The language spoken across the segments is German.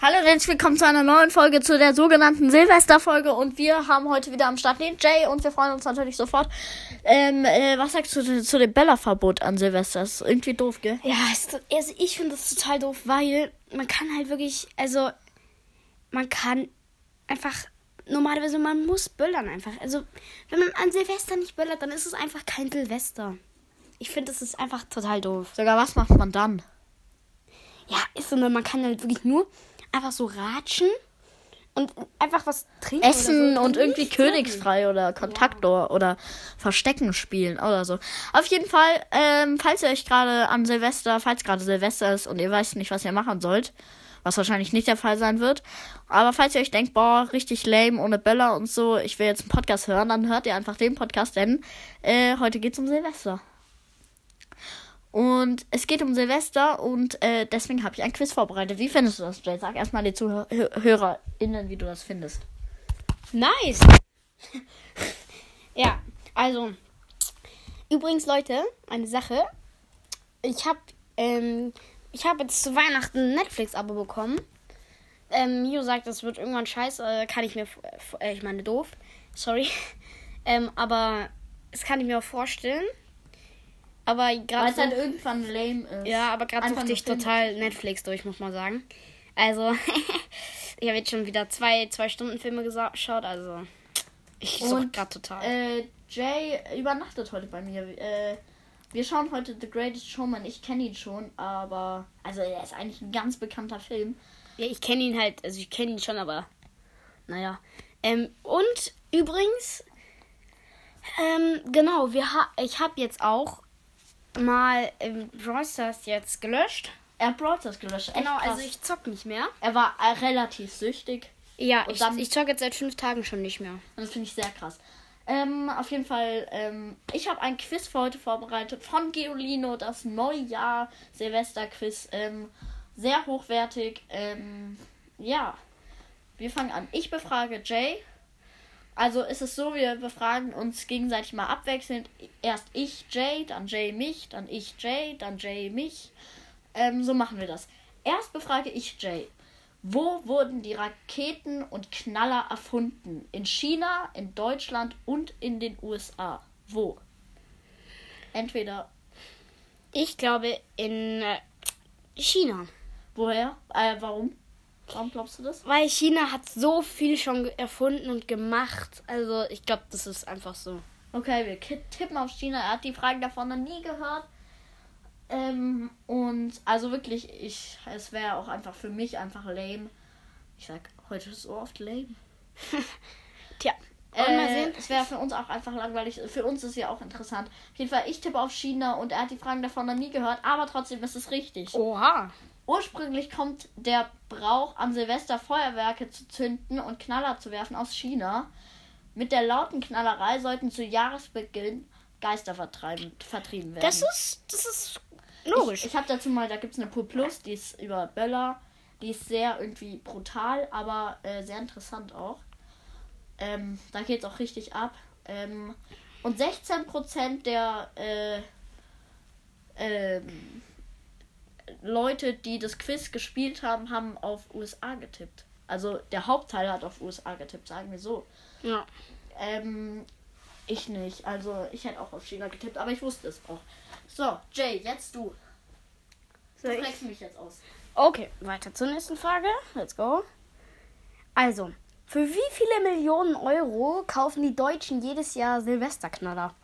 Hallo und herzlich willkommen zu einer neuen Folge, zu der sogenannten Silvesterfolge. Und wir haben heute wieder am Start den Jay und wir freuen uns natürlich sofort. Ähm, äh, was sagst du zu, dem Bella-Verbot an Silvester? Das ist irgendwie doof, gell? Ja, es, also ich finde das total doof, weil man kann halt wirklich, also man kann einfach, normalerweise man muss böllern einfach. Also wenn man an Silvester nicht böllert, dann ist es einfach kein Silvester. Ich finde, das ist einfach total doof. Sogar was macht man dann? Ja, ist so, man kann halt wirklich nur einfach so ratschen und einfach was trinken. Essen oder so. und irgendwie. Königsfrei oder Kontaktor oder Verstecken spielen oder so. Auf jeden Fall, ähm, falls ihr euch gerade an Silvester, falls gerade Silvester ist und ihr weißt nicht, was ihr machen sollt, was wahrscheinlich nicht der Fall sein wird, aber falls ihr euch denkt, boah, richtig lame ohne Böller und so, ich will jetzt einen Podcast hören, dann hört ihr einfach den Podcast, denn äh, heute geht's um Silvester. Und es geht um Silvester und äh, deswegen habe ich ein Quiz vorbereitet. Wie findest du das, Jay? Sag erstmal den ZuhörerInnen, wie du das findest. Nice. ja, also übrigens Leute, eine Sache. Ich habe ähm, ich habe jetzt zu Weihnachten ein Netflix-Abo bekommen. Ähm, Mio sagt, das wird irgendwann scheiße. Äh, kann ich mir, äh, ich meine doof. Sorry. Ähm, aber das kann ich mir auch vorstellen. Aber Weil gerade es halt irgendwann lame ist. ja, aber gerade suchte ich total Netflix durch, muss man sagen. Also, ich habe jetzt schon wieder zwei, zwei Stunden Filme geschaut, also ich suche gerade total. Äh, Jay übernachtet heute bei mir. Äh, wir schauen heute The Greatest Showman. Ich kenne ihn schon, aber. Also, er ist eigentlich ein ganz bekannter Film. ja, ich kenne ihn halt, also ich kenne ihn schon, aber naja. Ähm, und übrigens, ähm, genau, wir ha ich habe jetzt auch mal ähm, Brawl Stars jetzt gelöscht. Er hat Brawl Stars gelöscht. Echt Genau, krass. also ich zock nicht mehr. Er war äh, relativ süchtig. Ja, Und ich, dann- ich zock jetzt seit fünf Tagen schon nicht mehr. Und das finde ich sehr krass. Ähm, auf jeden Fall, ähm, ich habe ein Quiz für heute vorbereitet von Geolino, das Neujahr Silvester-Quiz. Ähm, sehr hochwertig. Ähm, ja, wir fangen an. Ich befrage Jay. Also ist es so, wir befragen uns gegenseitig mal abwechselnd. Erst ich Jay, dann Jay mich, dann ich Jay, dann Jay mich. Ähm, so machen wir das. Erst befrage ich Jay. Wo wurden die Raketen und Knaller erfunden? In China, in Deutschland und in den USA. Wo? Entweder Ich glaube in äh, China. woher? Äh, warum? Warum glaubst du das? Weil China hat so viel schon erfunden und gemacht. Also ich glaube, das ist einfach so. Okay, wir tippen auf China. Er hat die Fragen davon noch nie gehört. Ähm, und also wirklich, ich, es wäre auch einfach für mich einfach lame. Ich sag, heute ist so oft lame. Tja, wir mal Äh, sehen. es wäre für uns auch einfach langweilig. Für uns ist ja auch interessant. Auf jeden Fall, ich tippe auf China und er hat die Fragen davon noch nie gehört, aber trotzdem ist es richtig. Oha. Ursprünglich kommt der Brauch an Silvester Feuerwerke zu zünden und Knaller zu werfen aus China. Mit der lauten Knallerei sollten zu Jahresbeginn Geister vertreiben, vertrieben werden. Das ist, das ist logisch. Ich, ich habe dazu mal, da gibt es eine Pur Plus, die ist über Böller. Die ist sehr irgendwie brutal, aber äh, sehr interessant auch. Ähm, da geht es auch richtig ab. Ähm, und 16% der äh, ähm, Leute, die das Quiz gespielt haben, haben auf USA getippt. Also der Hauptteil hat auf USA getippt, sagen wir so. ja. Ähm, ich nicht. Also ich hätte auch auf China getippt, aber ich wusste es auch. So, Jay, jetzt du. Soll Du ich? mich jetzt aus. Okay, weiter zur nächsten Frage. Let's go. Also, für wie viele Millionen Euro kaufen die Deutschen jedes Jahr Silvesterknaller?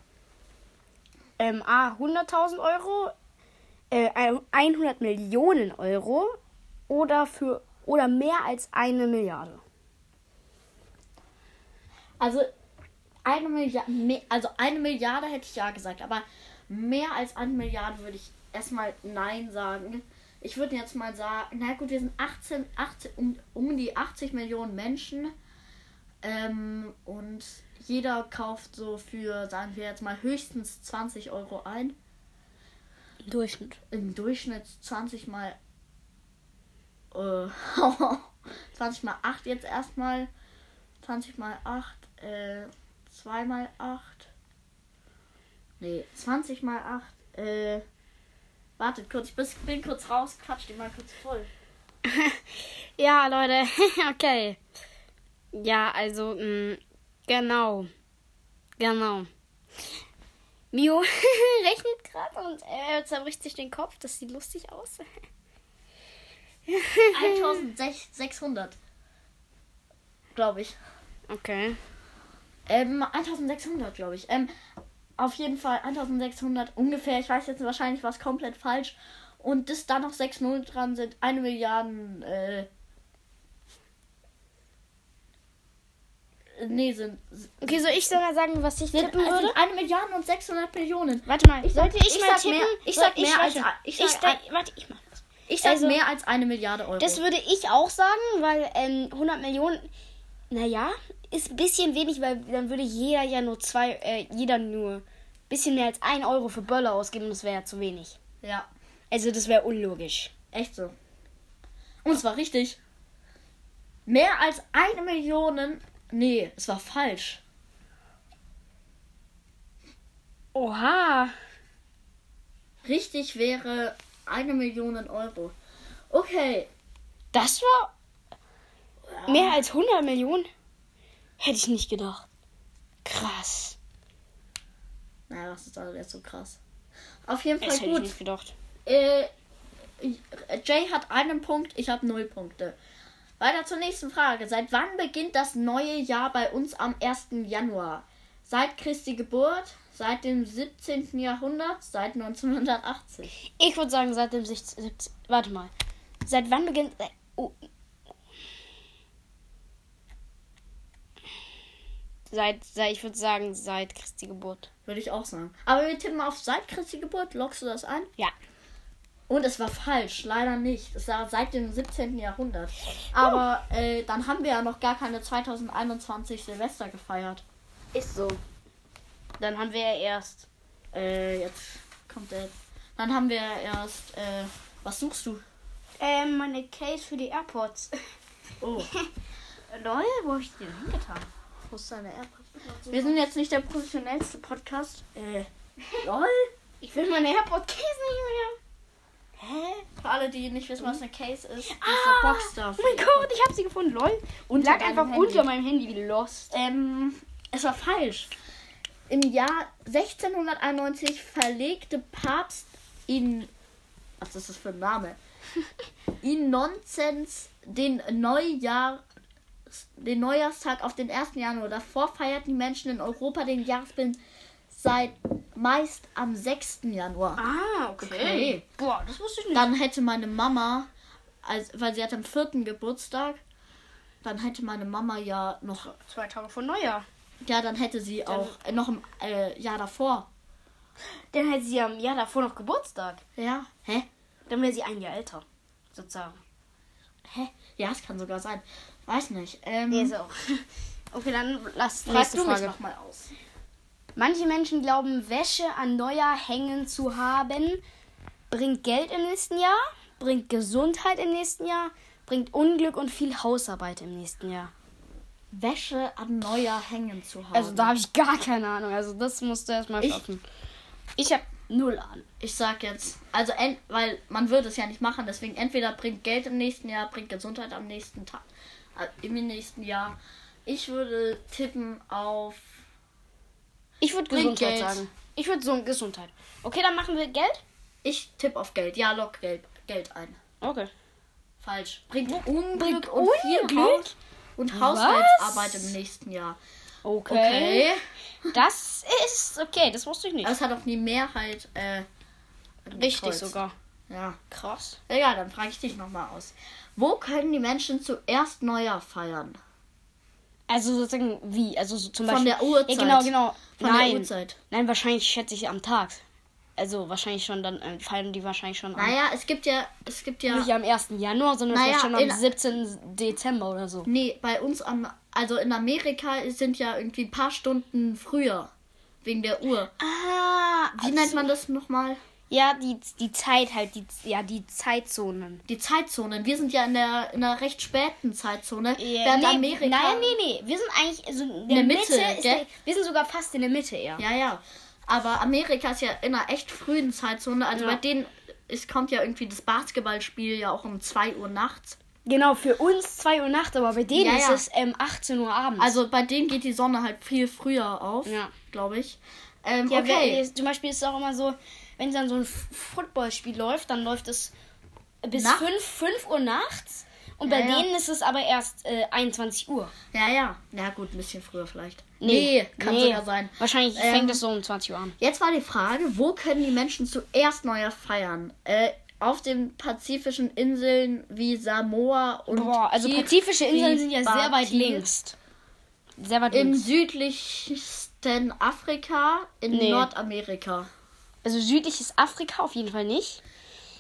Ähm, A, 100.000 Euro, äh, 100 Millionen Euro oder für oder mehr als eine Milliarde. Also eine Milliarde, also eine Milliarde hätte ich ja gesagt, aber mehr als eine Milliarde würde ich erstmal nein sagen. Ich würde jetzt mal sagen, na gut, wir sind 18, 18 um, um die 80 Millionen Menschen ähm, und jeder kauft so für, sagen wir jetzt mal, höchstens 20 Euro ein. Im Durchschnitt. Im Durchschnitt 20 mal äh, 20 mal 8 jetzt erstmal. 20 mal 8, äh, 2 mal 8. Nee, 20 mal 8, äh, wartet kurz, ich bin kurz raus, quatsch die mal kurz voll. Ja, Leute. okay. Ja, also, mh, genau. Genau. Mio rechnet gerade und er zerbricht sich den Kopf. Das sieht lustig aus. 1600. Glaube ich. Okay. Ähm, 1600, glaube ich. Ähm, auf jeden Fall 1600 ungefähr. Ich weiß jetzt wahrscheinlich was komplett falsch. Und dass da noch 6 Nullen dran sind, eine Milliarden, äh. Nee, sind. Okay, soll ich sogar sagen, was ich Sind, tippen äh, würde? sind eine Milliarde und 600 Millionen. Warte mal, Ich sag- sollte ich, ich mal sag tippen? mehr- ich sag mehr als- ich ich sag sag, warte, ich mach das. Ich sag Also- mehr als eine Milliarde Euro. Das würde ich auch sagen, weil ähm, 100 Millionen, naja, ist ein bisschen wenig, weil dann würde jeder ja nur zwei, äh, jeder nur ein bisschen mehr als ein Euro für Böller ausgeben und das wäre ja zu wenig. ja, Also das wäre unlogisch. echt so. Und es war richtig. Mehr als eine Million. Nee, es war falsch. Oha. Richtig wäre eine Million Euro. Okay. Das war mehr als 100 Millionen? Hätte ich nicht gedacht. Krass. Naja, was ist da jetzt so krass? Auf jeden Das Fall hätte ich gut. nicht gedacht. Äh, Jay hat einen Punkt, ich habe null Punkte. Weiter zur nächsten Frage. Seit wann beginnt das neue Jahr bei uns am 1. Januar? Seit Christi Geburt? Seit dem 17. Jahrhundert? Seit 1980? Ich würde sagen, seit dem 16. 17 Warte mal. Seit wann beginnt. äh, Oh. Seit, seit, ich würde sagen, seit Christi Geburt. Würde ich auch sagen. Aber wir tippen auf seit Christi Geburt. Lockst du das ein? Ja. Und es war falsch, leider nicht. Es war seit dem 17. Jahrhundert. Aber äh, dann haben wir ja noch gar keine 2021 Silvester gefeiert. Ist so. Dann haben wir ja erst. Äh, jetzt kommt der. Dann haben wir erst. Äh, was suchst du? Ähm, meine Case für die AirPods. Oh, Lol, wo hab ich die denn hingetan? wo ist deine AirPods? Wir sind jetzt nicht der professionellste Podcast. Äh, lol. Ich will meine AirPod-Case nicht Hä? Für alle, die nicht wissen, was eine Case ist, ist mehr. eine Box da. Oh mein Gott, ich hab sie gefunden, lol. Und lag einfach Handy. unter meinem Handy wie lost. Ähm, es war falsch. Im Jahr 1691 verlegte Papst in. Was ist das für ein Name? In Nonsens den Neujahr. Den Neujahrstag auf den 1. Januar. Davor feierten die Menschen in Europa den Jahresbeginn seit meist am 6. Januar. Ah, Okay. Boah, das wusste ich nicht. Dann hätte meine Mama, als, weil sie hat am 4. Geburtstag, dann hätte meine Mama ja noch Zwei Tage vor Neujahr. Ja, dann hätte sie auch äh, noch im äh, Jahr davor. Dann hätte sie am Jahr davor noch Geburtstag. Ja. Hä? Dann wäre sie ein Jahr älter. Sozusagen. Hä? Ja, es kann sogar sein. Weiß nicht. Ähm, Nee, auch. Okay, dann lass nächste du mich Frage. noch mal aus. Manche Menschen glauben, Wäsche an Neujahr hängen zu haben, bringt Geld im nächsten Jahr, bringt Gesundheit im nächsten Jahr, bringt Unglück und viel Hausarbeit im nächsten Jahr. Wäsche an Neujahr hängen zu haben. Also da habe ich gar keine Ahnung. Also das musst du erstmal Ich- schaffen. Ich habe null Ahnung. ich sag jetzt, also weil man würde es ja nicht machen, deswegen entweder bringt Geld im nächsten Jahr, bringt Gesundheit am nächsten Tag, äh, im nächsten Jahr. Ich würde tippen auf Ich würde Gesundheit Geld. sagen. Ich würde so Gesundheit. Okay, dann machen wir Geld. ich tippe auf Geld. Ja, lock Geld, Geld ein. Okay. Falsch. Bringt Unglück Bringt und viel? Haus und Haushaltsarbeit im nächsten Jahr. Okay. Okay. Das ist okay, das wusste ich nicht. Das hat auch die Mehrheit äh, Richtig gekreuzt. sogar. Ja. Krass. Egal, dann frage ich dich nochmal aus. Wo können die Menschen zuerst Neujahr feiern? Also sozusagen wie? Also so zum Von Beispiel. der Uhrzeit. Ja, genau, genau. Von Nein. der Uhrzeit. Nein, wahrscheinlich schätze ich am Tag. Also wahrscheinlich schon dann äh, feiern die wahrscheinlich schon Naja, es gibt ja, es gibt ja, nicht am 1. Januar, sondern Naja, schon am in- 17. Dezember oder so. nee, bei uns am, also in Amerika sind ja irgendwie ein paar Stunden früher. Wegen der Uhr. Ah, Wie nennt man das nochmal? Ja, die, die Zeit halt, die, ja, die Zeitzonen. Die Zeitzonen. Wir sind ja in der, in einer recht späten Zeitzone. Ja, während nee, Amerika. Nein, nee, nee. Wir sind eigentlich also in der, der Mitte. Mitte, der, wir sind sogar fast in der Mitte eher. Ja, ja. Aber Amerika ist ja in einer echt frühen Zeitzone. Also Ja. bei denen es kommt ja irgendwie das Basketballspiel ja auch um 2 Uhr nachts. Genau, für uns 2 Uhr Nacht, aber bei denen Ja, ist ja. es ähm, 18 Uhr abends. Also bei denen geht die Sonne halt viel früher auf, Ja. glaube ich. Ähm, ja, okay. wer- zum Beispiel ist es auch immer so, wenn dann so ein Footballspiel läuft, dann läuft es bis Nachts? 5, 5 Uhr nachts. Und Ja, bei ja. denen ist es aber erst äh, 21 Uhr. Ja, ja. Ja, gut, ein bisschen früher vielleicht. Nee, kann nee. sogar sein. Wahrscheinlich Ähm, fängt es so um 20 Uhr an. Jetzt war die Frage, wo können die Menschen zuerst Neujahr feiern? Äh, auf den pazifischen Inseln wie Samoa und Boah, also pazifische Inseln sind ja sehr weit links. Sehr weit Im links. südlichsten Afrika, in Nee. Nordamerika. Also südliches Afrika auf jeden Fall nicht.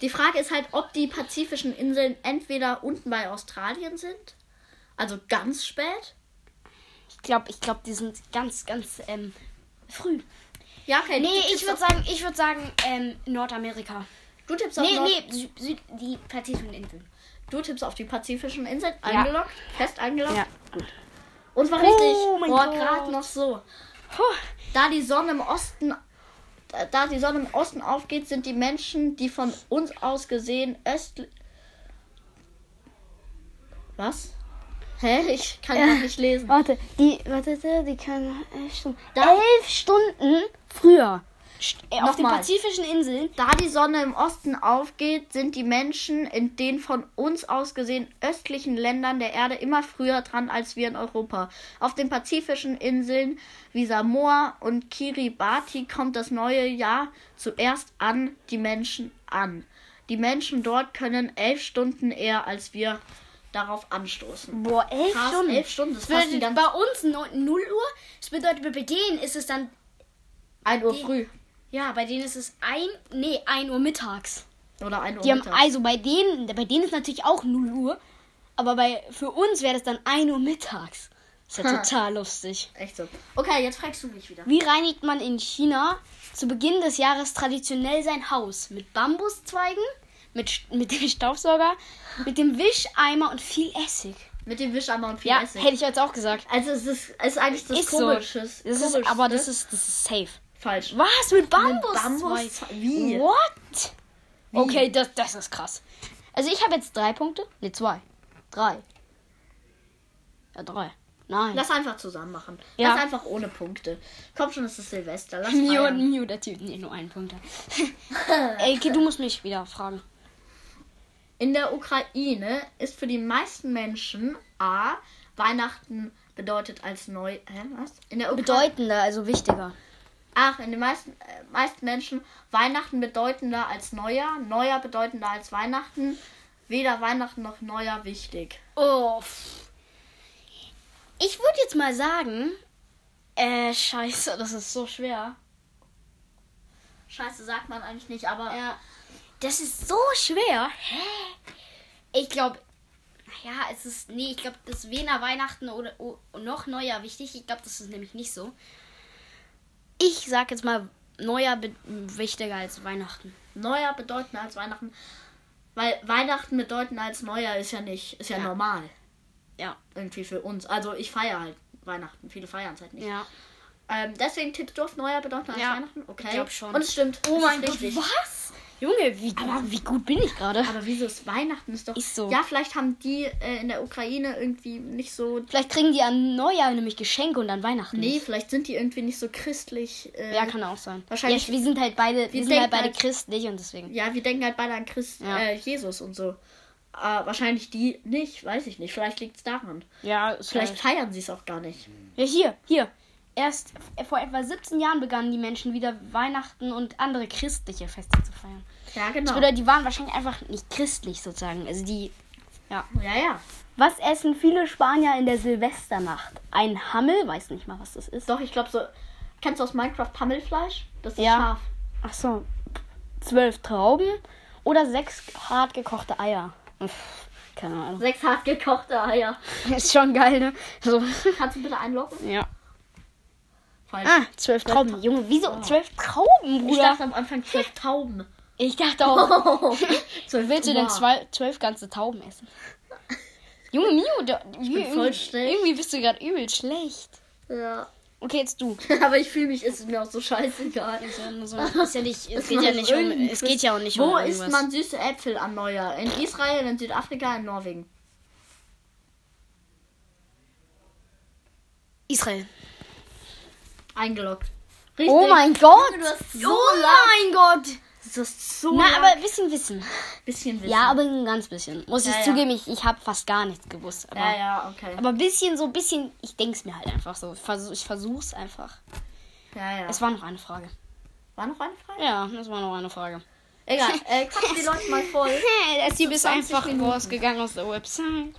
Die Frage ist halt, ob die pazifischen Inseln entweder unten bei Australien sind, also ganz spät. Ich glaube, ich glaube, die sind ganz, ganz ähm, früh. Ja, okay. Nee, ich würde sagen, ich würde sagen ähm, Nordamerika. Du tippst auf Nee, Nord nee, Sü Süd die pazifischen Inseln. Du tippst auf die pazifischen Inseln. Ja. Eingeloggt? Fest eingeloggt? Ja, gut. Und war Oh richtig. Gott. gerade noch so. Puh. Da die Sonne im Osten. Da- Da die Sonne im Osten aufgeht, sind die Menschen, die von uns aus gesehen östlich. Was? Hä? Ich kann Ja. nicht lesen. Warte, die, warte, die können elf Stunden. Da- elf Stunden früher. St äh, auf den Nochmal. pazifischen Inseln. Da die Sonne im Osten aufgeht, sind die Menschen in den von uns aus gesehen östlichen Ländern der Erde immer früher dran als wir in Europa. Auf den pazifischen Inseln wie Samoa und Kiribati kommt das neue Jahr zuerst an die Menschen an. Die Menschen dort können elf Stunden eher als wir darauf anstoßen. Boah, elf Krass, Stunden. elf Stunden, das bedeutet bei uns neun- 0 Uhr. Das bedeutet, bei denen ist es dann. 1 Uhr früh Ja, bei denen ist es ein. Nee, 1 Uhr mittags. oder 1 Uhr Die haben, mittags. also bei denen, bei denen ist natürlich auch 0 Uhr. Aber bei, für uns wäre das dann 1 Uhr mittags. Ist ja total lustig. Echt so. Okay, jetzt fragst du mich wieder. Wie reinigt man in China zu Beginn des Jahres traditionell sein Haus? Mit Bambuszweigen, mit, mit dem Staubsauger, mit dem Wischeimer und viel Essig. Mit dem Wischeimer und viel Ja, Essig. hätte ich jetzt auch gesagt. Also es ist, es ist eigentlich das ist so. Komisches. Das ist, aber das ist, das ist safe. Falsch. Was? Mit Bambuszweigen? Bambus- wie? What? Okay, das, das ist krass. Also ich habe jetzt drei Punkte. Ne, zwei. Drei. Ja, drei. Nein. Lass einfach zusammen machen. Ja. Lass einfach ohne Punkte. Komm schon, es ist Silvester. Lass Mio, feiern. Mio, der Typ. Nee, nur einen Punkt. Okay, du musst mich wieder fragen. In der Ukraine ist für die meisten Menschen A. Weihnachten bedeutet als neu. Hä, was? In der Ukraine. Bedeutender, also wichtiger. Ach, in den meisten, äh, meisten Menschen Weihnachten bedeutender als Neujahr, Neujahr bedeutender als Weihnachten. Weder Weihnachten noch Neujahr wichtig. Oh. Ich würde jetzt mal sagen. Äh, scheiße, das ist so schwer. Scheiße, sagt man eigentlich nicht, aber Ja. Das ist so schwer. Hä? Ich glaube. Ja, es ist. Nee, ich glaube, das ist weder Weihnachten oder o- noch Neujahr wichtig. Ich glaube, das ist nämlich nicht so. Ich sag jetzt mal, Neujahr wichtiger als Weihnachten. Neujahr bedeutender als Weihnachten. Weil Weihnachten bedeutender als Neujahr ist ja nicht, ist ja, Ja. normal. Ja. Irgendwie für uns. Also ich feiere halt Weihnachten. Viele feiern es halt nicht. Ja. Ähm, deswegen tippst du auf Neujahr bedeutender Ja, als Weihnachten? Okay. ich glaub schon. Und es stimmt. Oh mein Gott, was? Junge, wie, wie gut bin ich gerade? Aber wieso ist Weihnachten ist doch. Ist so. Ja, vielleicht haben die äh, in der Ukraine irgendwie nicht so. Vielleicht kriegen die an Neujahr nämlich Geschenke und an Weihnachten. Nee, nicht. vielleicht sind die irgendwie nicht so christlich. Äh, Ja, kann auch sein. Wahrscheinlich- Ja, wir sind halt beide, wir, Wir sind halt beide halt- christlich und deswegen. Ja, wir denken halt beide an Christ, Ja. äh, Jesus und so. Äh, wahrscheinlich die nicht, weiß ich nicht. Vielleicht liegt es daran. Ja, ist Vielleicht feiern sie es auch gar nicht. Ja, hier, hier. Erst vor etwa 17 Jahren begannen die Menschen wieder Weihnachten und andere christliche Feste zu feiern. Ja, genau. bedeutet, die waren wahrscheinlich einfach nicht christlich sozusagen. Also die. Ja. Ja, ja. Was essen viele Spanier in der Silvesternacht? Ein Hammel, weiß nicht mal, was das ist. Doch, ich glaube so. Kennst du aus Minecraft Pammelfleisch? Das ist Ja. scharf. Ach so. Zwölf Trauben oder sechs hart gekochte Eier. Uff, keine Ahnung. Sechs hart gekochte Eier. Ist schon geil, ne? So. Kannst du bitte einloggen? Ja. Falsch. Ah, zwölf Trauben. Junge, wieso zwölf Trauben, ich Bruder? dachte am Anfang zwölf Tauben. Ich dachte auch. Zwölf Willst du denn zwei, zwölf ganze Tauben essen? Junge Mio, da, schlecht. irgendwie bist du gerade übel schlecht. Ja. Okay, jetzt du. Aber ich fühle mich, ist mir auch so scheißegal. Ist ja nicht, es geht ja nicht um, es geht ja auch nicht Wo um isst irgendwas. man süße Äpfel an Neujahr? In Israel, in Südafrika, in Norwegen. Israel. Eingeloggt. Oh mein Gott! Junge, du hast so oh mein Gott! Das ist so Na, lang. aber ein bisschen Wissen. bisschen Wissen. Ja, aber ein ganz bisschen. Muss Ja, ich ja. zugeben, ich, ich habe fast gar nichts gewusst. Aber, ja, ja, okay. aber ein bisschen, so ein bisschen, ich denke es mir halt einfach so. Ich, versuch, ich versuch's einfach. ja, ja. Es war noch eine Frage. war noch eine Frage? Ja, das war noch eine Frage. Egal, äh, quatsch die Leute mal voll. Der Typ ist 20 einfach Minuten. rausgegangen aus der Website.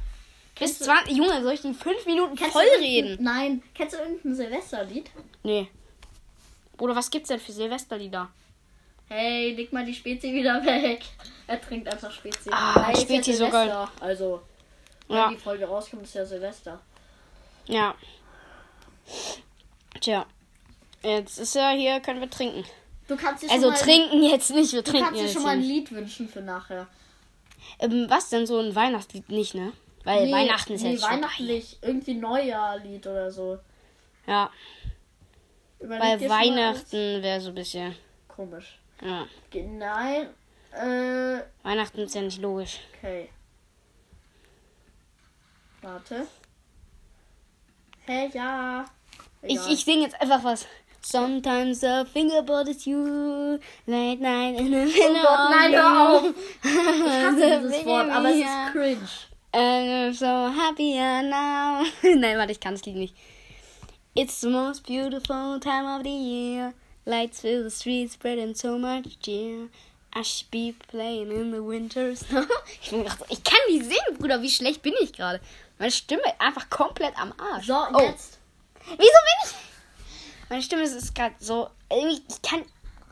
Bis Kennst du- 20, Junge, soll ich in 5 Minuten Kennst voll reden? Nein. Kennst du irgendein Silvesterlied? Nee. Bruder, was gibt's denn für Silvesterlieder? Hey, leg mal die Spezi wieder weg. Er trinkt einfach Spezi. Ah, ist Spezi ja so geil. Silvester. Also, wenn Ja. die Folge rauskommt, ist ja Silvester. Ja. Tja. Jetzt ist ja hier, können wir trinken. Du kannst dir Also schon mal, trinken jetzt nicht, wir Du trinken kannst dir jetzt schon mal ein. Lied wünschen für nachher. Ähm, was denn so ein Weihnachtslied nicht, ne? Weil Nee, Weihnachten ist nee, jetzt vorbei. weihnachtlich. Irgendwie Neujahrlied oder so. Ja, Überleg schon mal Weihnachten wäre so ein bisschen. Komisch. Ja. Nein. Äh, Weihnachten ist ja nicht logisch. okay. Warte. Hä, ja. Ich, Egal. ich singe jetzt einfach was. Sometimes I think about it you. Late night in the Oh Gott, nein, hör auf. Ich hasse dieses Wort, aber es ist cringe. And I'm so happier now. Nein, warte, ich kann das Lied nicht. It's the most beautiful time of the year. Lights fill the streets, spreading so much cheer. I should be playing in the winter snow. Ich, ich kann nicht singen, Bruder. Wie schlecht bin ich gerade? Meine Stimme einfach komplett am Arsch. So, oh, jetzt. wieso bin ich? Meine Stimme ist gerade so. Irgendwie, ich kann.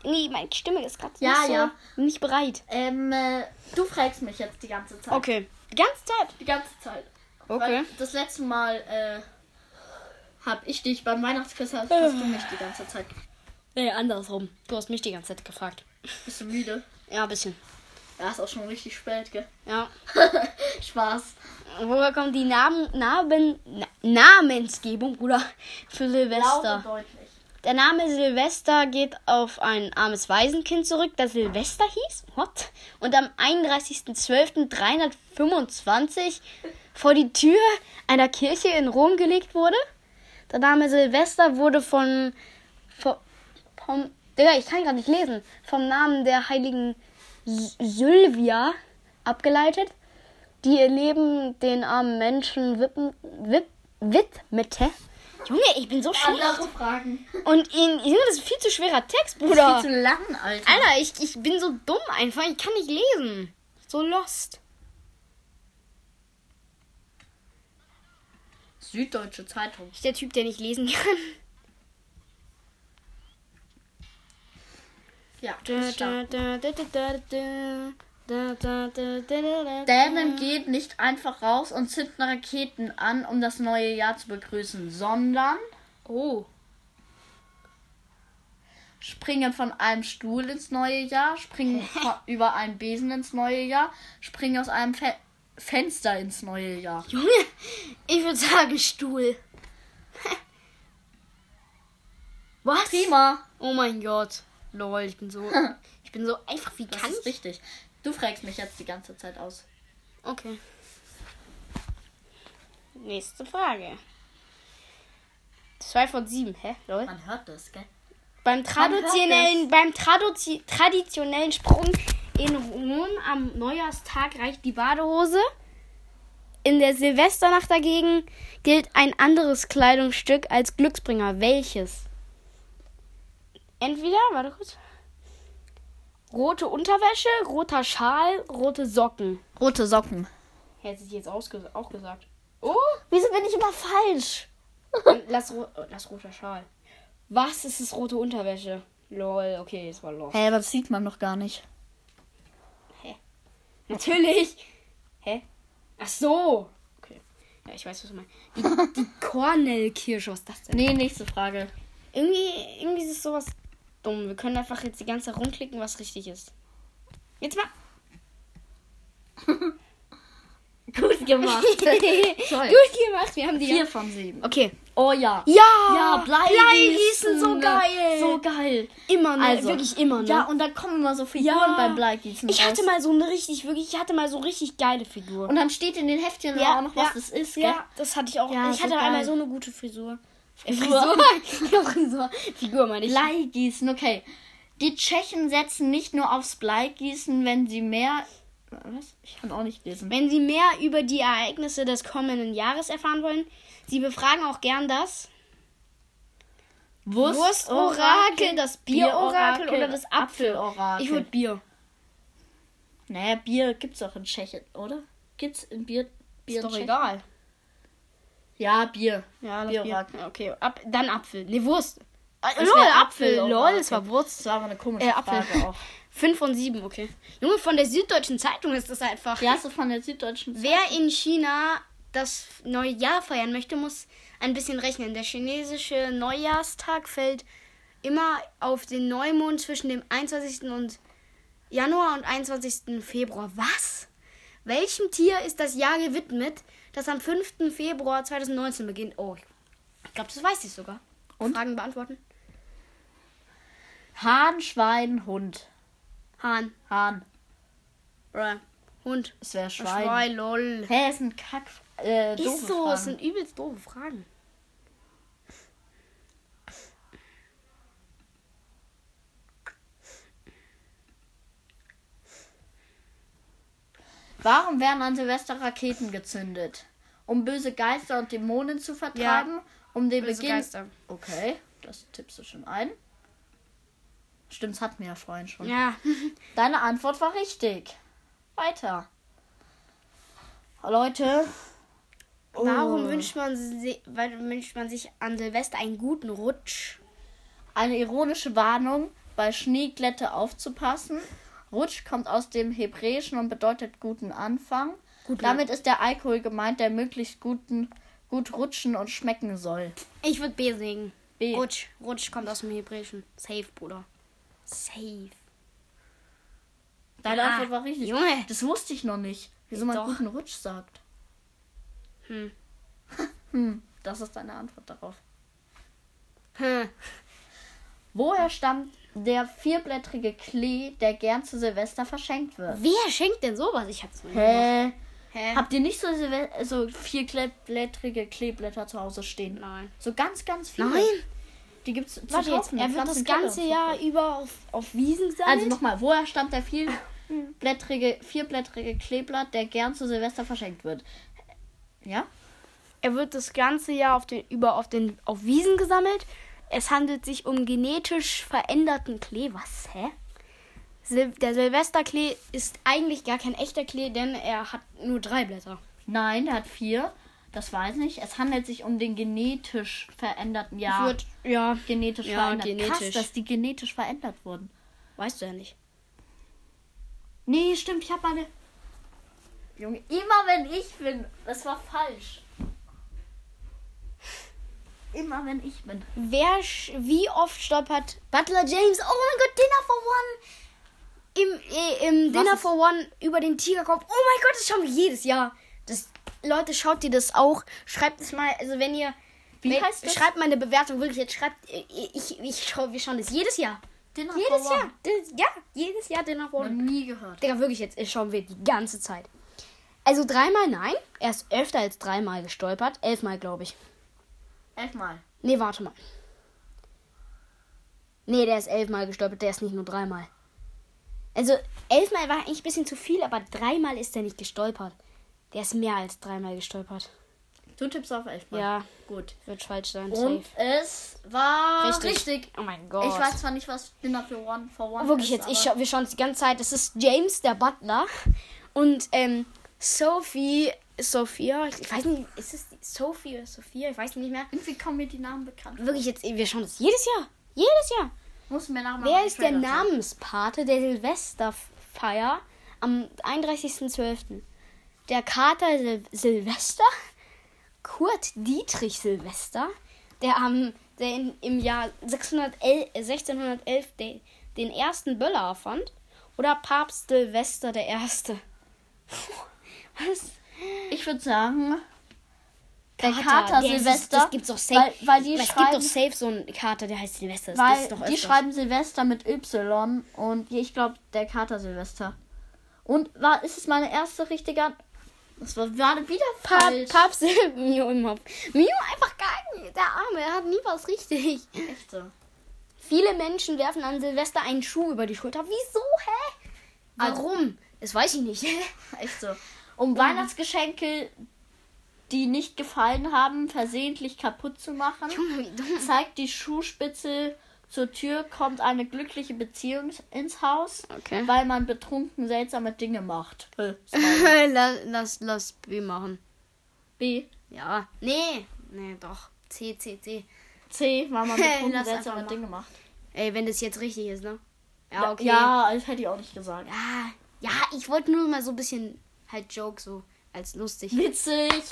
Nee, meine Stimme ist gerade Ja, nicht, so, ja. nicht bereit. Ähm, äh, du fragst mich jetzt die ganze Zeit. Okay. Die ganze Zeit. Die ganze Zeit. Okay. Weil das letzte Mal, äh, hab ich dich beim Weihnachtsquiz, hast, hast du mich die ganze Zeit. Nee, andersrum. Du hast mich die ganze Zeit gefragt. Bist du müde? Ja, ein bisschen. Ja, ist auch schon richtig spät, gell? Ja. Spaß. Woher kommt die Namen, Namen, Na, Namensgebung, Bruder, für Laut Silvester? und deutlich. Der Name Silvester geht auf ein armes Waisenkind zurück, das Silvester hieß. What? Und am 31.12.325 vor die Tür einer Kirche in Rom gelegt wurde. Der Name Silvester wurde von, von vom, Digga, ich kann gerade nicht lesen, vom Namen der heiligen Sylvia abgeleitet, die ihr Leben den armen Menschen widmete. Junge, ich bin so schlecht. Andere Fragen. Und ihn, Junge, das ist viel zu schwerer Text, Viel Bruder. zu lang, Alter. Alter, ich, ich bin so dumm einfach. Ich kann nicht lesen. So lost. Süddeutsche Zeitung. Ich der Typ, der nicht lesen kann. Ja, Da, ist da, da, da, da, da, da. Da, da, da, da, da, da. Dänen geht nicht einfach raus und zünden Raketen an, um das neue Jahr zu begrüßen, sondern Oh. springen von einem Stuhl ins neue Jahr, springen über einen Besen ins neue Jahr, springen aus einem Fe Fenster ins neue Jahr. Junge, ich würde sagen Stuhl. Was? Prima. Oh mein Gott. Lol, ich bin so. Ich bin so einfach wie Das kann ist ich? richtig. Du fragst mich jetzt die ganze Zeit aus. Okay. Nächste Frage. Zwei von sieben, hä? Lol. Man hört das, gell? Beim traditionellen, beim Traduzi traditionellen Sprung in Rom am Neujahrstag reicht die Badehose. In der Silvesternacht dagegen gilt ein anderes Kleidungsstück als Glücksbringer. Welches? Entweder, warte kurz. Rote Unterwäsche, roter Schal, rote Socken. Rote Socken. Hätte ich jetzt auch gesagt. Oh, Wieso bin ich immer falsch? lass, ro äh, lass roter Schal. Was ist es rote Unterwäsche? Lol, okay, es war los. Hä, das sieht man noch gar nicht. Natürlich. Hä? Ach so. Okay. Ja, ich weiß, was du meinst. Die, die Kornelkirsche, was ist das denn? Nee, nächste Frage. Irgendwie, irgendwie ist es sowas dumm. Wir können einfach jetzt die ganze Zeit rumklicken, was richtig ist. Jetzt mal. Gut gemacht. Toll. Gut gemacht, wir haben die. Vier von sieben. Okay. Oh ja. Ja, Ja, Bleigießen. so geil. So geil. immer, ne? Also, wirklich immer, ne? Ja, und dann kommen immer so Figuren Ja. beim Bleigießen ich hatte mal so eine richtig, wirklich, ich hatte mal so richtig geile Figur. Und dann steht in den Heftchen auch noch, was das ist, gell? Ja, das hatte ich auch. Ja, ich so hatte geil. einmal so eine gute Frisur. Frisur. Frisur. Frisur. Figur meine ich. Bleigießen, okay. Die Tschechen setzen nicht nur aufs Bleigießen, wenn sie mehr. Was? Ich kann auch nicht lesen. Wenn Sie mehr über die Ereignisse des kommenden Jahres erfahren wollen, Sie befragen auch gern das Wurstorakel, das Bierorakel oder das Apfelorakel. Ich würde Bier. Naja, Bier gibt's auch in Tschechien, oder? Gibt's in Bier. Bier Ist in doch Tschechien? egal. Ja, Bier. Ja. Bier. Ja, Okay, ab, dann Apfel. Ne, Wurst. Das lol, Apfel. Lol, es war Wurst. Das war aber eine komische Äh, Apfel. Frage auch. 5 von 7, okay. Junge, von der Süddeutschen Zeitung ist das einfach. Hast du von der Süddeutschen Wer in China das neue Jahr feiern möchte, muss ein bisschen rechnen. Der chinesische Neujahrstag fällt immer auf den Neumond zwischen dem 21. Und Januar und 21. Februar. Was? Welchem Tier ist das Jahr gewidmet, das am 5. Februar 2019 beginnt? Oh, ich glaube, das weiß ich sogar. Und? Fragen beantworten. Hahn, Schwein, Hund. Hahn. Hahn. Bruh. Hund. Es wäre Schwein. Schwein, lol. Hä, es sind Kack. Äh, doofe Ist so, Fragen. es sind übelst doofe Fragen. Warum werden an Silvester Raketen gezündet? Um böse Geister und Dämonen zu vertreiben? Um den Böse Beginn. Geister. Okay, das tippst du schon ein. Stimmt, das hatten wir ja vorhin schon. Ja. Deine Antwort war richtig. Weiter. Leute. Warum Oh. wünscht man, si weil wünscht man sich an Silvester einen guten Rutsch? Eine ironische Warnung, bei Schneeglätte aufzupassen. Rutsch kommt aus dem Hebräischen und bedeutet guten Anfang. Gut, Damit ist der Alkohol gemeint, der möglichst guten, gut rutschen und schmecken soll. Ich würde B singen. B. Rutsch. Rutsch kommt aus dem Hebräischen. Safe, Bruder. Safe. Deine Ja, Antwort war richtig. Junge. Das wusste ich noch nicht. Wieso man Doch. guten Rutsch sagt. Hm. Hm, das ist deine Antwort darauf. Hm. Woher stammt der vierblättrige Klee, der gern zu Silvester verschenkt wird? Wer schenkt denn sowas? Ich hab's mal Hä? Hä? Habt ihr nicht so, Silve so vierblättrige Kleeblätter zu Hause stehen? Nein. So ganz, ganz viele. Nein. Die gibt's zu Warte jetzt, kaufen. er Die wird das ganze. Jahr über auf, auf Wiesen Also gesammelt? nochmal, woher stammt der vierblättrige, vierblättrige Kleeblatt, der gern zu Silvester verschenkt wird? Ja? Er wird das ganze Jahr auf den, über auf, den, auf Wiesen gesammelt. Es handelt sich um genetisch veränderten Klee. Was? Hä? Sil der Silvesterklee ist eigentlich gar kein echter Klee, denn er hat nur drei Blätter. Nein, der hat vier. Das weiß ich. Es handelt sich um den genetisch veränderten. Ja, Wird, ja, genetisch Ja, verändert. Krass, genetisch. dass die genetisch verändert wurden. weißt du ja nicht. Nee, stimmt, ich habe meine. Junge, immer wenn ich bin. Das war falsch. Immer wenn ich bin. Wer, wie oft stolpert Butler James, oh mein Gott, Dinner for One, im, äh, im Dinner for One über den Tigerkopf. Oh mein Gott, das schauen wir jedes Jahr. Das, Leute, schaut ihr das auch? Schreibt es mal, also wenn ihr, Wie wenn, heißt das? schreibt meine Bewertung wirklich jetzt, schreibt, äh, ich, ich schau, wir schauen das jedes Jahr. Dinner Jedes for Jahr. One. Das, ja, jedes Jahr Dinner for Noch One. nie gehört. Digga, wirklich jetzt, äh, schauen wir die ganze Zeit. Also dreimal nein, er ist öfter als dreimal gestolpert, elfmal glaube ich. Elfmal. Nee, warte mal. Nee, der ist elfmal gestolpert, der ist nicht nur dreimal. Also, elfmal war eigentlich ein bisschen zu viel, aber dreimal ist er nicht gestolpert. Der ist mehr als dreimal gestolpert. Du tippst auf elfmal. Ja, Gut. wird falsch sein. Und safe. es war Richtig. richtig. Oh mein Gott. Ich weiß zwar nicht, was Dinner for One for One Wirklich ist, jetzt, ich schau, wir schauen es die ganze Zeit. Das ist James, der Butler. Und ähm, Sophie, Sophia, ich weiß nicht, ist es Sophie oder Sophia? Ich weiß nicht mehr. Irgendwie kommen mir die Namen bekannt. Wirklich jetzt, wir schauen das jedes Jahr. Jedes Jahr. Muss mir mal Wer ist der. Namenspate der Silvesterfeier am 31.12.? Der Kater Sil Silvester? Kurt Dietrich Silvester, der am der in, im Jahr 611, äh, 1611 de, den ersten Böller erfand? Oder Papst Silvester der Erste? Was? Ich würde sagen, der Kater, Kater, der ist- Silvester. das gibt's doch safe. Weil, weil die Aber es gibt doch safe so einen Kater, der heißt Silvester. Weil ist doch die öfters. schreiben Silvester mit Y und ich glaube der Kater Silvester. Und war ist es meine erste richtige? An- Das war gerade wieder Pap, falsch. Papst Mio im Haupt. Mio einfach gar nicht. Der Arme, er hat nie was richtig. Echt so. Viele Menschen werfen an Silvester einen Schuh über die Schulter. Wieso, hä? Warum? Das weiß ich nicht. Echt so. Um Weihnachtsgeschenke, die nicht gefallen haben, versehentlich kaputt zu machen, zeigt die Schuhspitze zur Tür, kommt eine glückliche Beziehung ins Haus, Okay. weil man betrunken seltsame Dinge macht. Äh, lass, lass, B machen. B. Ja. Nee. Nee, doch. C, C, C. C, weil man betrunken seltsame Dinge macht. Ey, wenn das jetzt richtig ist, ne? Ja, okay. Ja, das hätte ich auch nicht gesagt. Ja, ja, ich wollte nur mal so ein bisschen halt Joke so als lustig. Witzig.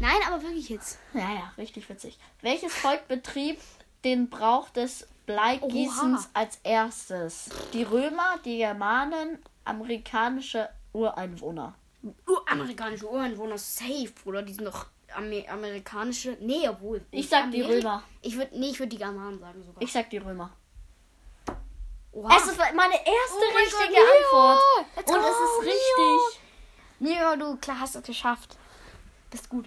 Nein, aber wirklich jetzt. Ja, ja, richtig witzig. Welches Volk betrieb den Brauch des Bleigießens Oha. als erstes? Die Römer, die Germanen, amerikanische Ureinwohner. Uramerikanische Ureinwohner safe, Bruder. Die sind doch Amer amerikanische. Nee, obwohl. Ich sag die Ameri- Römer. Ich würde nee, ich würde die Germanen sagen sogar. Ich sag die Römer. Oha. Es ist meine erste Oh richtige Gott! Antwort. Und es ist richtig. Neo, du klar hast es geschafft. Bist gut.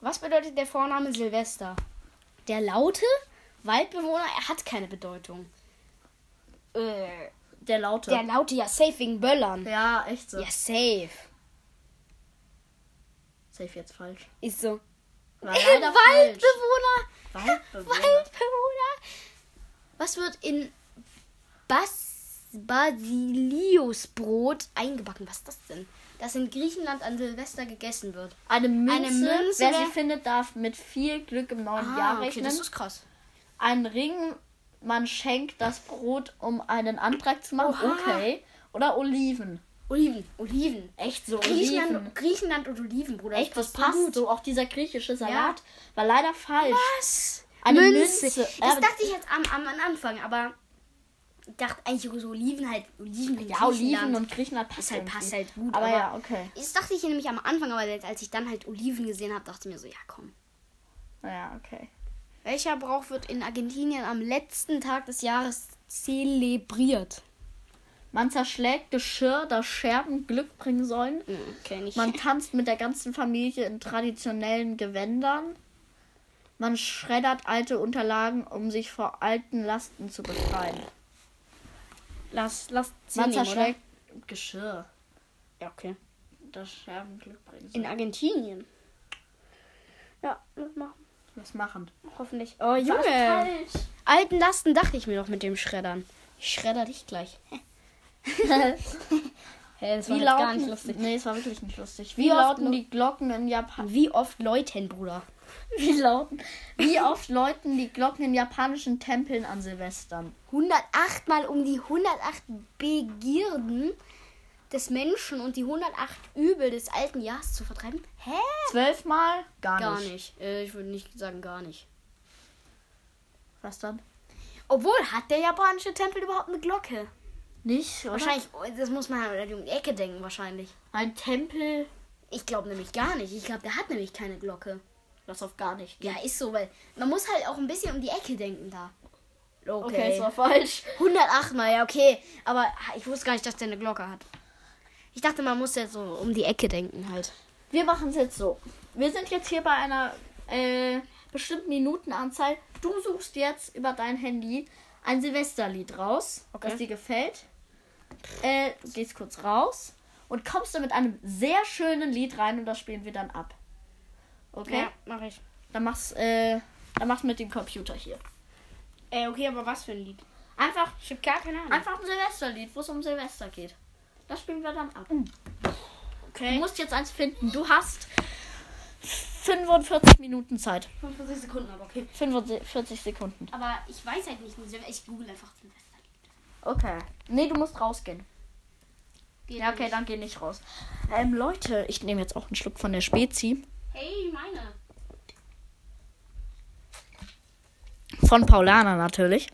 Was bedeutet der Vorname Silvester? Der laute Waldbewohner, er hat keine Bedeutung. Äh, Der Laute. der laute ja safe wegen Böllern. ja, echt so. Ja, safe. Safe jetzt falsch. Ist so. War leider falsch. Waldbewohner. Waldbewohner. Waldbewohner. Was wird in Bas Basiliusbrot eingebacken? Was ist das denn? Das in Griechenland an Silvester gegessen wird. Eine Münze, Eine Münze, wer sie findet, darf mit viel Glück im neuen Jahr rechnen. krass. Ein Ring, man schenkt das Brot, um einen Antrag zu machen. Oha. Okay. Oder Oliven. Oliven, Oliven. Echt so, Oliven. Griechenland, Griechenland und Oliven, Bruder. Echt, das passt gut. so. Auch dieser griechische Salat war leider falsch. Was? Eine Münze. Münze. Das Ja, dachte ich jetzt am, am Anfang, aber dachte eigentlich so Oliven halt. Oliven in Ja, Oliven und Griechenland passt halt, passt halt gut. Aber, ja, okay. Das dachte ich nämlich am Anfang, aber als ich dann halt Oliven gesehen habe, dachte ich mir so, ja komm. Ja, okay. Welcher Brauch wird in Argentinien am letzten Tag des Jahres zelebriert? Man zerschlägt Geschirr, das Scherben Glück bringen sollen. Okay, nicht. Man tanzt mit der ganzen Familie in traditionellen Gewändern. Man schreddert alte Unterlagen, um sich vor alten Lasten zu befreien. Lass, lass C Man nehmen, zerschlägt Geschirr, oder? Ja, okay. das Scherben Glück bringen In. Argentinien. Ja, das machen. Was machen? Hoffentlich. Oh, Junge. Alten Lasten dachte ich mir doch mit dem Schreddern. Ich schredder dich gleich. Hä, das Wie war lauten, gar nicht lustig. Nee, es war wirklich nicht lustig. Wie Wie, lauten die Glocken in Japan? Wie oft läuten, Bruder? Wie lauten? Wie oft läuten die Glocken in japanischen Tempeln an Silvestern? 108 mal um die 108 Begierden des Menschen und die 108 Übel des alten Jahres zu vertreiben? Hä? Zwölfmal? Gar, Gar nicht. nicht. Äh, ich würde nicht sagen gar nicht. Was dann? Obwohl, hat der japanische Tempel überhaupt eine Glocke? Nicht, oder? Wahrscheinlich, oh, das muss man halt um die Ecke denken, wahrscheinlich. Ein Tempel, Ich glaube nämlich gar nicht. Ich glaube, der hat nämlich keine Glocke. Das auf gar nicht. Ja, ist so, weil man muss halt auch ein bisschen um die Ecke denken da. Okay. Okay, es war falsch. 108 mal, ja, okay. Aber ich wusste gar nicht, dass der eine Glocke hat. Ich dachte, man muss jetzt so um die Ecke denken halt. Wir machen es jetzt so. Wir sind jetzt hier bei einer äh, bestimmten Minutenanzahl. Du suchst jetzt über dein Handy ein Silvesterlied raus, Okay. das dir gefällt. Äh, du gehst kurz raus und kommst dann mit einem sehr schönen Lied rein und das spielen wir dann ab. Okay? Ja, mach ich. Dann mach's, äh, dann mach's mit dem Computer hier. Ey, okay, aber was für ein Lied? Einfach, Ich hab gar keine Ahnung. einfach ein Silvesterlied, wo es um Silvester geht. Das spielen wir dann ab. Du Okay. musst jetzt eins finden. Du hast 45 Minuten Zeit. 45 Sekunden, aber okay. 45 Sekunden. Aber ich weiß halt nicht, ich google einfach Silvester. Okay. Nee, du musst rausgehen. Geht Ja, okay, nicht. dann geh nicht raus. Ähm, Leute, ich nehme jetzt auch einen Schluck von der Spezi. Hey, meine. Von Paulana natürlich.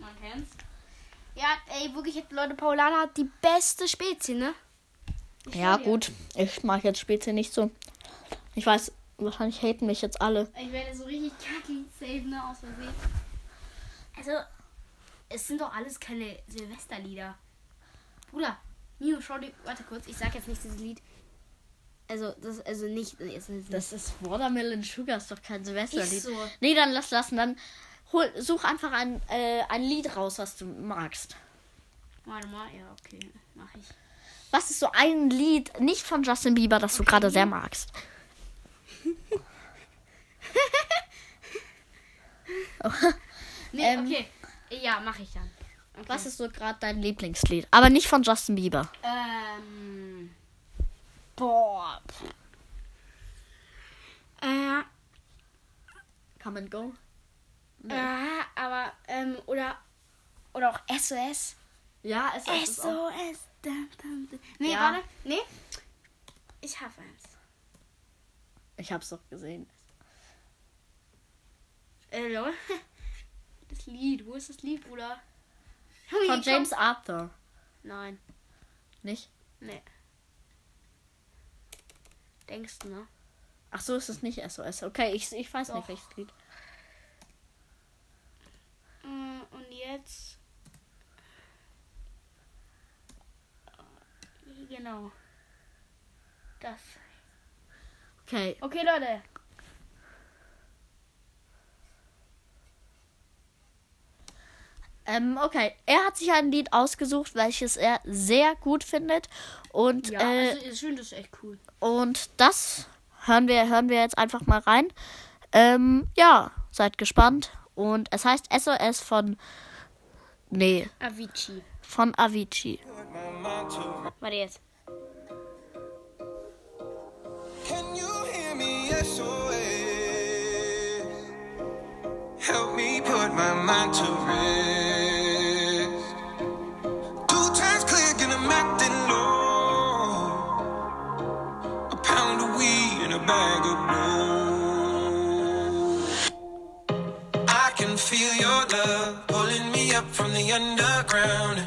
Man kennt's. Ja, ey, wirklich, Leute, Paulana hat die beste Spezie, ne? Ich Ja, gut. Ich mag jetzt Spezi nicht so. Ich weiß, wahrscheinlich haten mich jetzt alle. Ich werde so richtig kacke safe, ne, aus Versehen. Also, es sind doch alles keine Silvesterlieder. Bruder, Mio, schau dir, warte kurz, ich sag jetzt nicht dieses Lied. Also, das, also nicht, es ist Das ist Watermelon Sugar, ist doch kein Silvesterlied. So. Nee, dann lass lassen. Dann hol, such einfach ein, äh, ein Lied raus, was du magst. Warte mal, ja, okay, mach ich. Was ist so ein Lied, nicht von Justin Bieber, das du gerade sehr magst? Nee, Ähm, okay. Ja, mach ich dann. Okay. Was ist so gerade dein Lieblingslied? Aber nicht von Justin Bieber. Ähm. Boah. Äh, Come and go. äh, aber, ähm, oder, oder auch SOS. Ja, auch. SOS. Dum, dum, dum. Nee, Ja. warte. Nee. Ich habe eins. Ich hab's doch gesehen. Äh, lol. Das Lied. Wo ist das Lied, Bruder? Von. James Arthur. Nein. Nicht? Nee. Denkst du, ne? Ach so, ist es nicht SOS. Okay, ich, ich weiß Doch. nicht, welches Lied. Mm, Und jetzt. Genau. Das. Okay. Okay, Leute. Ähm, okay. Er hat sich ein Lied ausgesucht, welches er sehr gut findet. Und, Ja, äh, also ich finde das echt cool. und das hören wir, hören wir jetzt einfach mal rein. Ähm, ja, seid gespannt. Und es heißt SOS von. Nee, Avicii. von Avicii. Warte jetzt. Can you hear me? SOS. Help me put my mind to rest. around.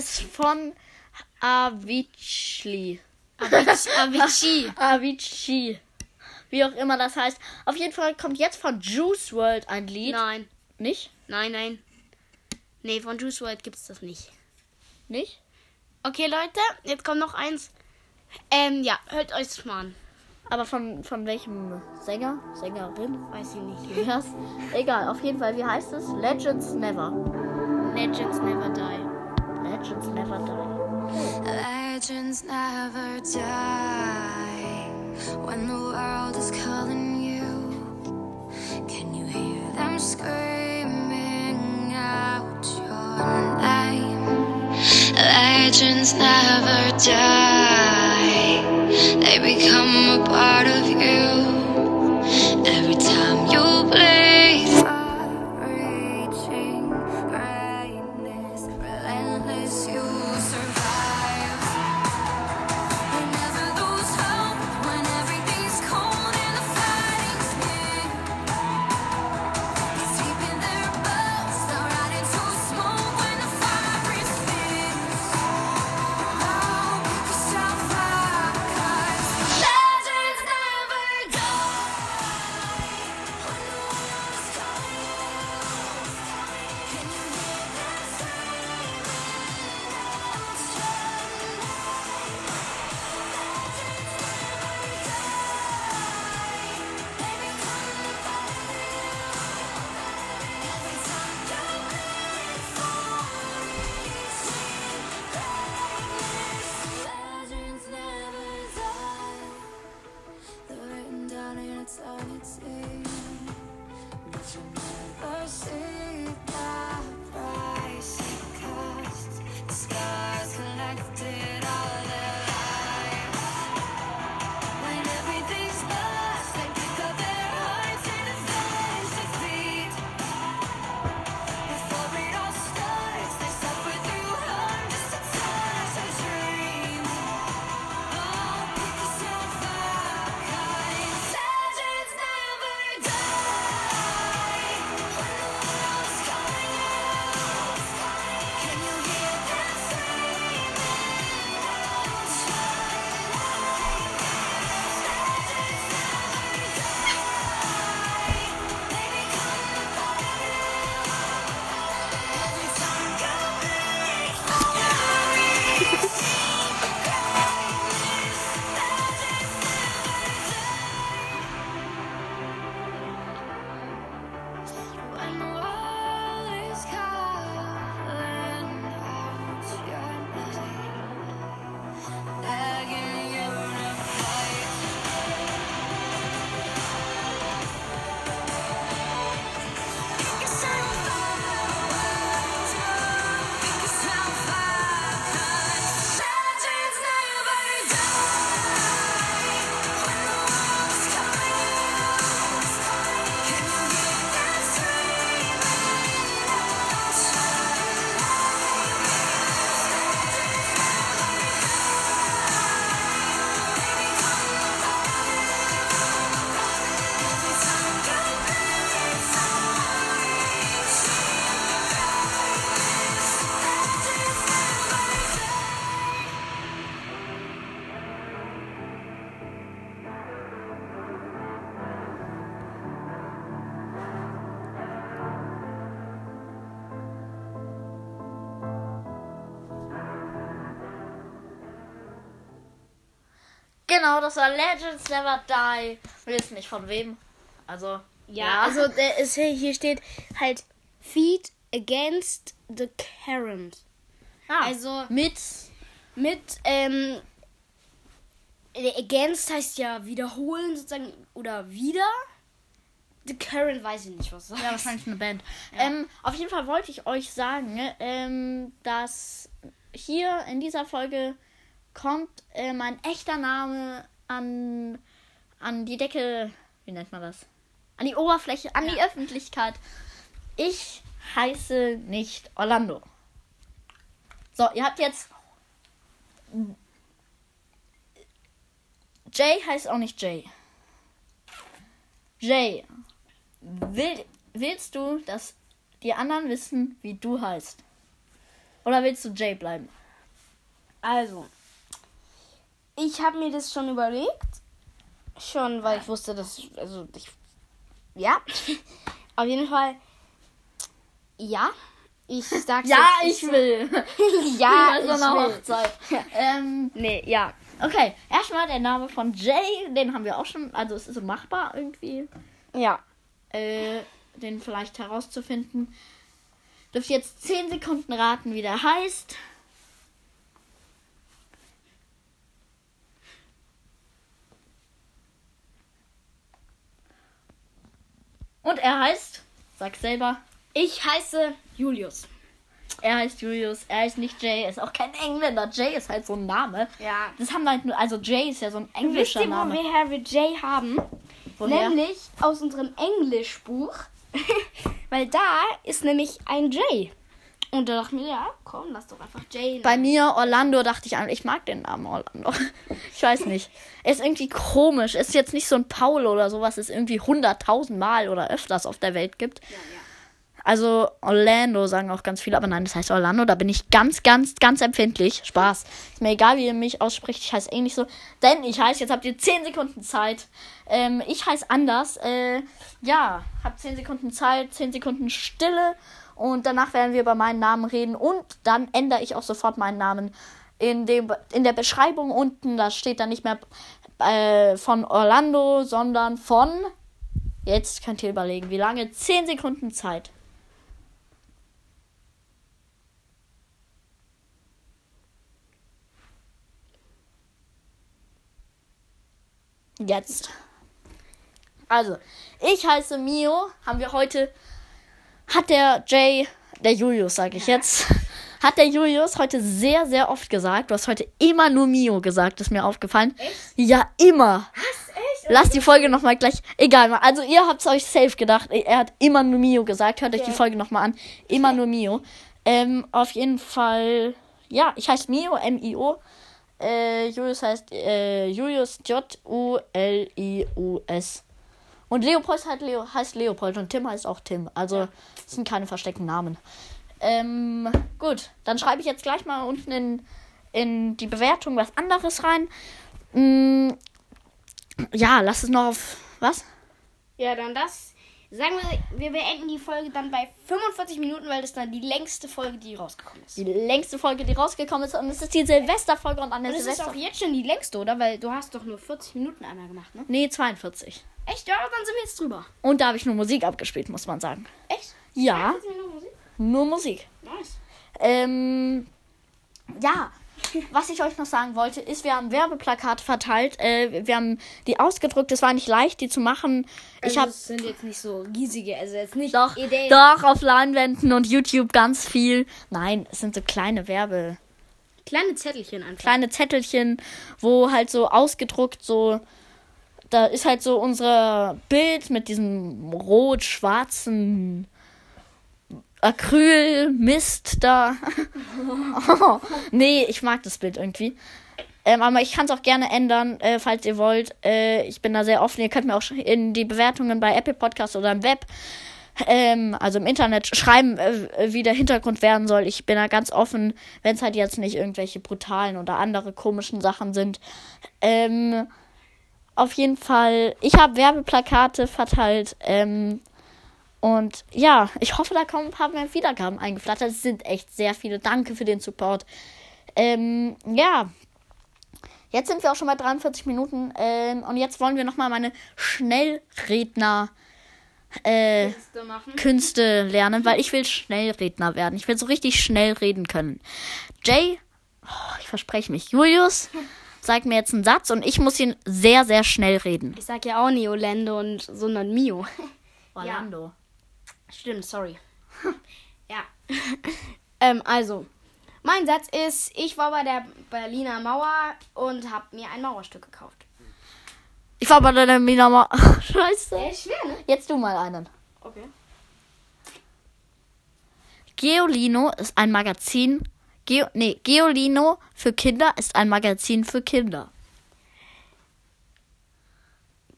SOS von Avicii. Avicii. Avicii. Wie auch immer das heißt. Auf jeden Fall kommt jetzt von Juice World ein Lied. Nein. Nicht? Nein, nein. Nee, von Juice WRLD gibt's das nicht. Nicht? Okay, Leute, jetzt kommt noch eins. Ähm, ja, hört euch mal an. Aber von, von welchem Sänger? Sängerin? Weiß ich nicht. Wie heißt? Egal, auf jeden Fall. Wie heißt es? Legends Never. Legends never die. Legends Never Die. Legends never die when the world is calling you. Can you hear them screaming out your name? Legends never die, they become a part of you. Das war Legends Never Die. Wissen nicht von wem. Also, Ja, also der ist hier, hier steht halt Feed against the current. Ah, also- mit. Mit, ähm, der against heißt ja wiederholen sozusagen oder wieder. The current weiß ich nicht, was das Ja, wahrscheinlich eine Band. Ähm, auf jeden Fall wollte ich euch sagen, ähm, dass hier in dieser Folge kommt äh, mein echter Name an, an die Decke. Wie nennt man das? An die Oberfläche, an die Öffentlichkeit. Ich heiße nicht Orlando. So, ihr habt jetzt. Jay heißt auch nicht Jay. Jay, will, willst du, dass die anderen wissen, wie du heißt? Oder willst du Jay bleiben? Also, ich habe mir das schon überlegt. Schon, weil ich wusste, dass. Also, ich. Ja. Auf jeden Fall. Ja. Ich sag's Ja, jetzt, ich will. ja, ich so einer will. Hochzeit. ähm, Nee, ja. Okay, erstmal der Name von Jay, den haben wir auch schon, also es ist so machbar irgendwie, Ja. äh, den vielleicht herauszufinden. Dürft jetzt 10 Sekunden raten, wie der heißt. Und er heißt, sag selber, Ich heiße Julius. er heißt Julius, er heißt nicht Jay, er ist auch kein Engländer. Jay ist halt so ein Name. Ja. Das haben wir halt nur, also Jay ist ja so ein Wisst englischer ihr, Name. woher wir Jay haben? Woher? Nämlich aus unserem Englischbuch. Weil da ist nämlich ein J. Und da dachten wir, ja, komm, lass doch einfach J. Bei mir, Orlando, dachte ich an, ich mag den Namen Orlando. Ich weiß nicht. Er ist irgendwie komisch. Ist jetzt nicht so ein Paul oder sowas, es irgendwie hunderttausend Mal oder öfters auf der Welt gibt. Also Orlando sagen auch ganz viele, aber nein, das heißt Orlando. Da bin ich ganz, ganz, ganz empfindlich. Spaß. Ist mir egal, wie ihr mich ausspricht. Ich heiße eh nicht so. Denn ich heiße, jetzt habt ihr 10 Sekunden Zeit. Ähm, ich heiße anders. Äh, ja, hab 10 Sekunden Zeit, 10 Sekunden Stille. Und danach werden wir über meinen Namen reden. Und dann ändere ich auch sofort meinen Namen. In, dem, in der Beschreibung unten, da steht dann nicht mehr äh, von Orlando, sondern von. Jetzt könnt ihr überlegen, wie lange? 10 Sekunden Zeit. Jetzt. Also, ich heiße Mio. Haben wir heute. Hat der Jay, der Julius, sage ich jetzt, hat der Julius heute sehr, sehr oft gesagt. Du hast heute immer nur Mio gesagt, ist mir aufgefallen. Ja, immer. echt? Lass die Folge nochmal gleich. Egal, also ihr habt es euch safe gedacht. Er hat immer nur Mio gesagt. Hört euch die Folge nochmal an. Immer nur Mio. Ähm, auf jeden Fall. Ja, ich heiße Mio, M-I-O. Äh, Julius heißt äh, Julius J-U-L-I-U-S. Und Leopold heißt, Leo, heißt Leopold und Tim heißt auch Tim. Also das sind keine versteckten Namen. Ähm, gut, dann schreibe ich jetzt gleich mal unten in, in die Bewertung was anderes rein. Mm, ja, lass es noch auf. Was? Ja, dann das. Sagen wir, wir beenden die Folge dann bei 45 Minuten, weil das dann die längste Folge, die rausgekommen ist. Die längste Folge, die rausgekommen ist. Und es ist die Silvesterfolge und an der Und es ist Silvester. auch jetzt schon die längste, oder? Weil du hast doch nur 40 Minuten einmal gemacht, ne? Nee, 42. Echt? Ja, dann sind wir jetzt drüber. Und da habe ich nur Musik abgespielt, muss man sagen. Echt? Ja, nur Musik? nur Musik. Nice. Ähm, ja, was ich euch noch sagen wollte, ist, wir haben Werbeplakate verteilt. Äh, wir haben die ausgedruckt. Es war nicht leicht, die zu machen. ich Also habe es sind jetzt nicht so riesige, also jetzt nicht doch, Ideen. doch auf Leinwänden und YouTube ganz viel. Nein, es sind so kleine Werbe, Kleine Zettelchen einfach. kleine Zettelchen, wo halt so ausgedruckt so. Da ist halt so unser Bild mit diesem rot-schwarzen Acryl-Mist da. oh, nee, ich mag das Bild irgendwie. Ähm, aber ich kann es auch gerne ändern, äh, falls ihr wollt. Äh, ich bin da sehr offen. Ihr könnt mir auch in die Bewertungen bei Apple Podcast oder im Web, ähm, also im Internet, schreiben, äh, wie der Hintergrund werden soll. Ich bin da ganz offen, wenn es halt jetzt nicht irgendwelche brutalen oder andere komischen Sachen sind. Ähm, auf jeden Fall, ich habe Werbeplakate verteilt. Ähm, und ja, ich hoffe, da kommen ein paar mehr Wiedergaben eingeflattert. Es sind echt sehr viele. Danke für den Support. Ähm, ja. Jetzt sind wir auch schon bei 43 Minuten. Ähm, und jetzt wollen wir nochmal meine Schnellredner äh. Künste lernen, weil ich will Schnellredner werden. Ich will so richtig schnell reden können. Jay, oh, ich verspreche mich, Julius, sagt mir jetzt einen Satz und ich muss ihn sehr, sehr schnell reden. Ich sag ja auch nie Orlando und sondern Mio. Orlando. Stimmt, sorry. ja. ähm, also, mein Satz ist, ich war bei der Berliner Mauer und habe mir ein Mauerstück gekauft. Ich war bei der Berliner Mauer. Scheiße. schwer, ne? Jetzt du mal einen. Okay. Geolino ist ein Magazin. Geo, nee, Geolino für Kinder ist ein Magazin für Kinder.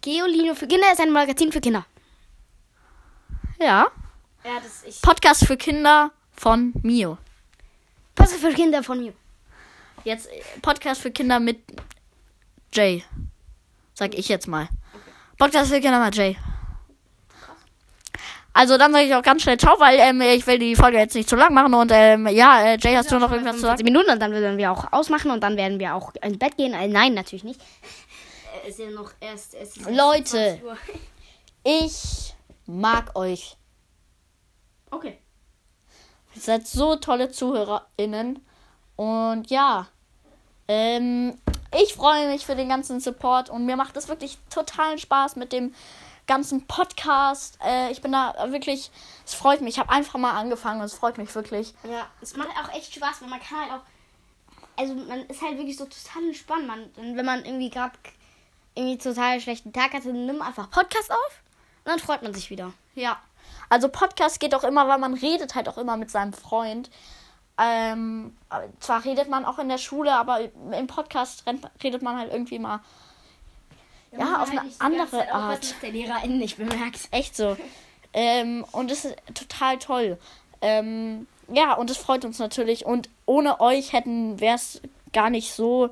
Geolino für Kinder ist ein Magazin für Kinder. Ja. Ja, das ich. Podcast für Kinder von Mio. Pass für Kinder von mir. Jetzt äh, Podcast für Kinder mit Jay. Sag ich jetzt mal. Podcast für Kinder mit Jay. Also dann sage ich auch ganz schnell Ciao, weil ähm, ich will die Folge jetzt nicht zu lang machen. Und ähm, ja, äh, Jay, hast du noch irgendwas zu 45 sagen? Minuten und dann werden wir auch ausmachen und dann werden wir auch ins Bett gehen. Äh, nein, natürlich nicht. Äh, ist ja noch erst. Es ist Leute. 20 Uhr. Ich mag euch. Okay. Ihr seid so tolle ZuhörerInnen. Und ja, ähm, ich freue mich für den ganzen Support und mir macht es wirklich totalen Spaß mit dem ganzen Podcast. Äh, ich bin da wirklich, es freut mich. Ich habe einfach mal angefangen und es freut mich wirklich. Ja, es macht auch echt Spaß, weil man kann halt auch. Also man ist halt wirklich so total entspannt. Man, und wenn man irgendwie gerade irgendwie total schlechten Tag hatte, dann nimm einfach Podcast auf und dann freut man sich wieder. Ja. Also Podcast geht auch immer, weil man redet halt auch immer mit seinem Freund. Ähm, zwar redet man auch in der Schule, aber im Podcast redet man halt irgendwie mal ja, auf eine andere Art. Was der Lehrerin nicht bemerkt. Echt so. ähm, und es ist total toll. Ähm, ja, und es freut uns natürlich. Und ohne euch hätten wäre es gar nicht so,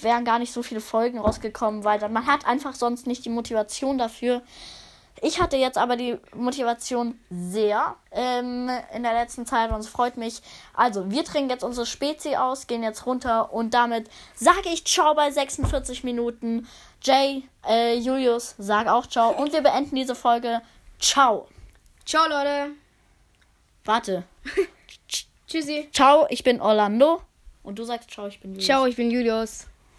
wären gar nicht so viele Folgen rausgekommen, weil dann, man hat einfach sonst nicht die Motivation dafür. Ich hatte jetzt aber die Motivation sehr ähm, in der letzten Zeit und es freut mich. Also, wir trinken jetzt unsere Spezi aus, gehen jetzt runter und damit sage ich Ciao bei 46 Minuten. Jay, äh, Julius, sag auch Ciao und wir beenden diese Folge. Ciao. Ciao, Leute. Warte. Tschüssi. Ciao, ich bin Orlando. Und du sagst Ciao, ich bin Julius. Ciao, ich bin Julius.